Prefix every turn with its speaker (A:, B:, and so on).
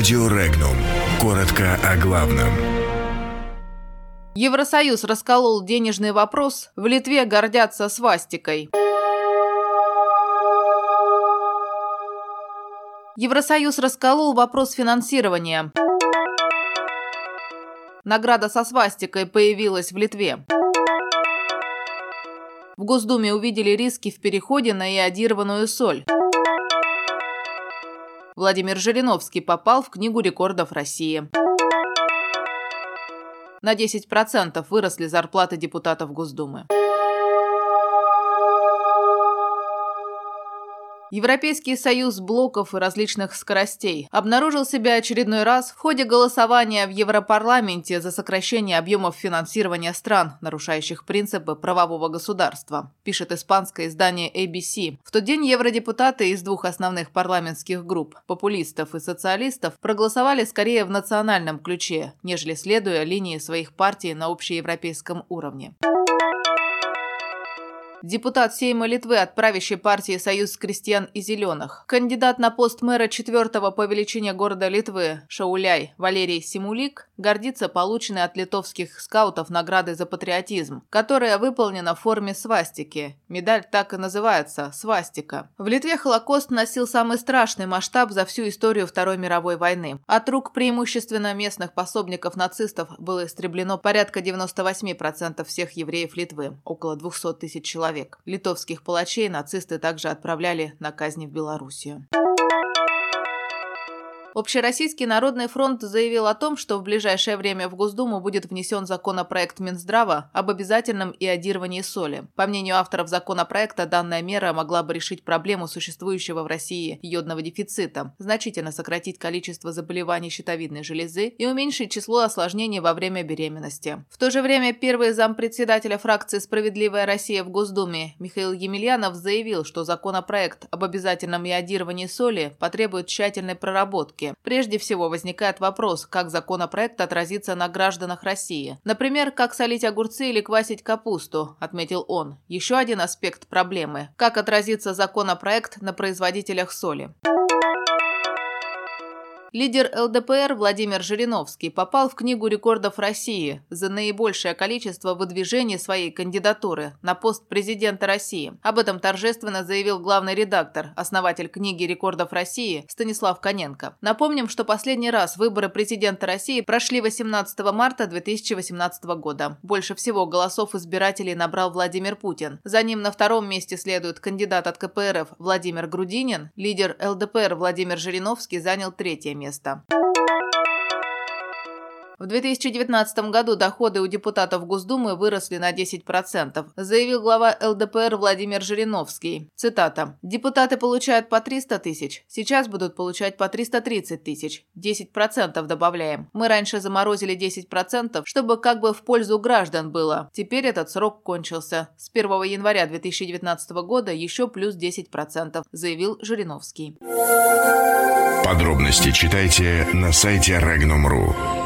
A: Радио Регнум. Коротко о главном.
B: Евросоюз расколол денежный вопрос. В Литве гордятся свастикой. Евросоюз расколол вопрос финансирования. Награда со свастикой появилась в Литве. В Госдуме увидели риски в переходе на иодированную соль. Владимир Жириновский попал в Книгу рекордов России. На 10% выросли зарплаты депутатов Госдумы. Европейский союз блоков и различных скоростей обнаружил себя очередной раз в ходе голосования в Европарламенте за сокращение объемов финансирования стран, нарушающих принципы правового государства, пишет испанское издание ABC. В тот день евродепутаты из двух основных парламентских групп – популистов и социалистов – проголосовали скорее в национальном ключе, нежели следуя линии своих партий на общеевропейском уровне. Депутат Сейма Литвы от правящей партии «Союз крестьян и зеленых». Кандидат на пост мэра четвертого по величине города Литвы Шауляй Валерий Симулик гордится полученной от литовских скаутов наградой за патриотизм, которая выполнена в форме свастики. Медаль так и называется – свастика. В Литве Холокост носил самый страшный масштаб за всю историю Второй мировой войны. От рук преимущественно местных пособников нацистов было истреблено порядка 98% всех евреев Литвы, около 200 тысяч человек человек. Литовских палачей нацисты также отправляли на казни в Белоруссию. Общероссийский народный фронт заявил о том, что в ближайшее время в Госдуму будет внесен законопроект Минздрава об обязательном иодировании соли. По мнению авторов законопроекта, данная мера могла бы решить проблему существующего в России йодного дефицита, значительно сократить количество заболеваний щитовидной железы и уменьшить число осложнений во время беременности. В то же время первый зампредседателя фракции «Справедливая Россия» в Госдуме Михаил Емельянов заявил, что законопроект об обязательном иодировании соли потребует тщательной проработки ошибки. Прежде всего возникает вопрос, как законопроект отразится на гражданах России. Например, как солить огурцы или квасить капусту, отметил он. Еще один аспект проблемы – как отразится законопроект на производителях соли. Лидер ЛДПР Владимир Жириновский попал в Книгу рекордов России за наибольшее количество выдвижений своей кандидатуры на пост президента России. Об этом торжественно заявил главный редактор, основатель Книги рекордов России Станислав Коненко. Напомним, что последний раз выборы президента России прошли 18 марта 2018 года. Больше всего голосов избирателей набрал Владимир Путин. За ним на втором месте следует кандидат от КПРФ Владимир Грудинин. Лидер ЛДПР Владимир Жириновский занял третье место. В 2019 году доходы у депутатов Госдумы выросли на 10%, заявил глава ЛДПР Владимир Жириновский. Цитата. «Депутаты получают по 300 тысяч, сейчас будут получать по 330 тысяч. 10% добавляем. Мы раньше заморозили 10%, чтобы как бы в пользу граждан было. Теперь этот срок кончился. С 1 января 2019 года еще плюс 10%, заявил Жириновский.
A: Подробности читайте на сайте Regnum.ru.